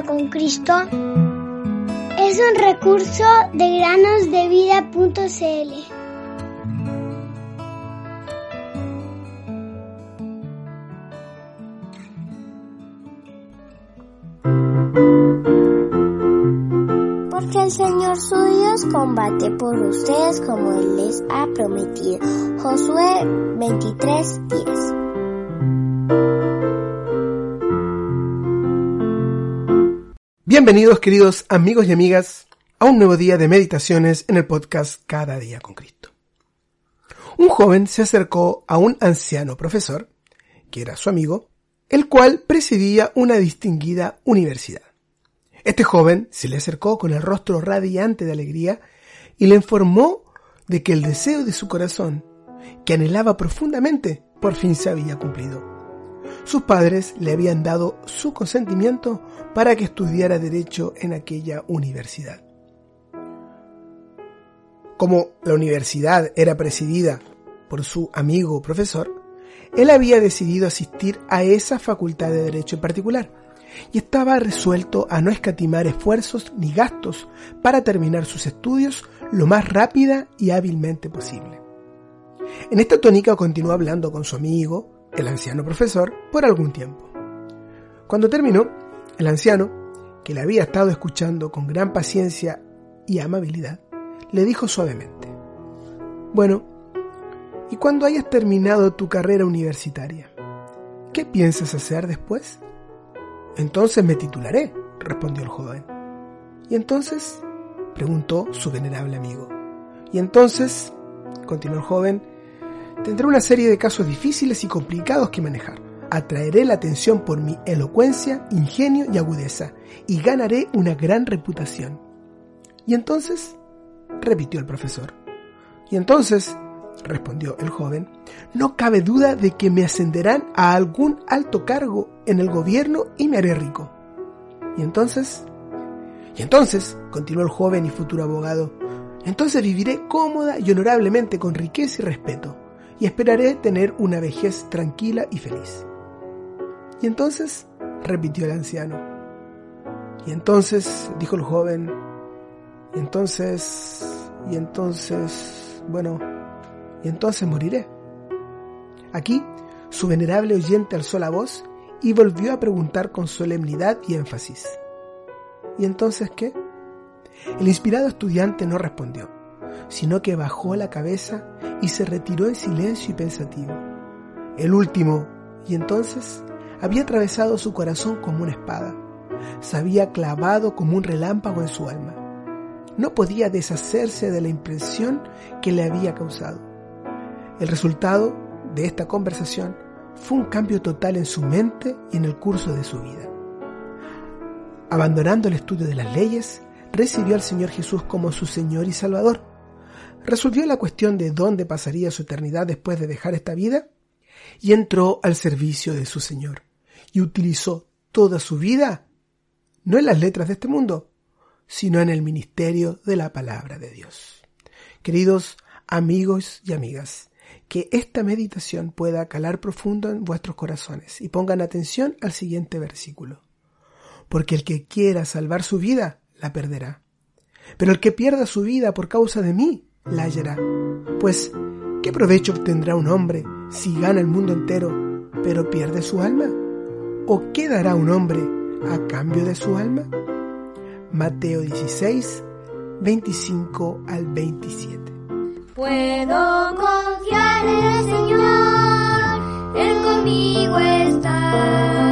con Cristo es un recurso de granosdevida.cl. Porque el Señor su Dios combate por ustedes como les ha prometido. Josué 23:10 Bienvenidos queridos amigos y amigas a un nuevo día de meditaciones en el podcast Cada día con Cristo. Un joven se acercó a un anciano profesor, que era su amigo, el cual presidía una distinguida universidad. Este joven se le acercó con el rostro radiante de alegría y le informó de que el deseo de su corazón, que anhelaba profundamente, por fin se había cumplido. Sus padres le habían dado su consentimiento para que estudiara derecho en aquella universidad. Como la universidad era presidida por su amigo profesor, él había decidido asistir a esa facultad de derecho en particular y estaba resuelto a no escatimar esfuerzos ni gastos para terminar sus estudios lo más rápida y hábilmente posible. En esta tónica continuó hablando con su amigo, el anciano profesor por algún tiempo. Cuando terminó, el anciano, que le había estado escuchando con gran paciencia y amabilidad, le dijo suavemente, Bueno, ¿y cuando hayas terminado tu carrera universitaria? ¿Qué piensas hacer después? Entonces me titularé, respondió el joven. ¿Y entonces? preguntó su venerable amigo. Y entonces, continuó el joven, Tendré una serie de casos difíciles y complicados que manejar. Atraeré la atención por mi elocuencia, ingenio y agudeza, y ganaré una gran reputación. ¿Y entonces? repitió el profesor. Y entonces, respondió el joven, no cabe duda de que me ascenderán a algún alto cargo en el gobierno y me haré rico. ¿Y entonces? Y entonces, continuó el joven y futuro abogado, entonces viviré cómoda y honorablemente con riqueza y respeto y esperaré tener una vejez tranquila y feliz. Y entonces, repitió el anciano. Y entonces, dijo el joven, y entonces, y entonces, bueno, y entonces moriré. Aquí, su venerable oyente alzó la voz y volvió a preguntar con solemnidad y énfasis. ¿Y entonces qué? El inspirado estudiante no respondió, sino que bajó la cabeza y se retiró en silencio y pensativo. El último, y entonces, había atravesado su corazón como una espada, se había clavado como un relámpago en su alma. No podía deshacerse de la impresión que le había causado. El resultado de esta conversación fue un cambio total en su mente y en el curso de su vida. Abandonando el estudio de las leyes, recibió al Señor Jesús como su Señor y Salvador resolvió la cuestión de dónde pasaría su eternidad después de dejar esta vida y entró al servicio de su Señor y utilizó toda su vida no en las letras de este mundo, sino en el ministerio de la palabra de Dios. Queridos amigos y amigas, que esta meditación pueda calar profundo en vuestros corazones y pongan atención al siguiente versículo. Porque el que quiera salvar su vida, la perderá. Pero el que pierda su vida por causa de mí, la. Pues, ¿qué provecho obtendrá un hombre si gana el mundo entero, pero pierde su alma? ¿O qué dará un hombre a cambio de su alma? Mateo 16, 25 al 27. Puedo confiar en el Señor, Él conmigo está.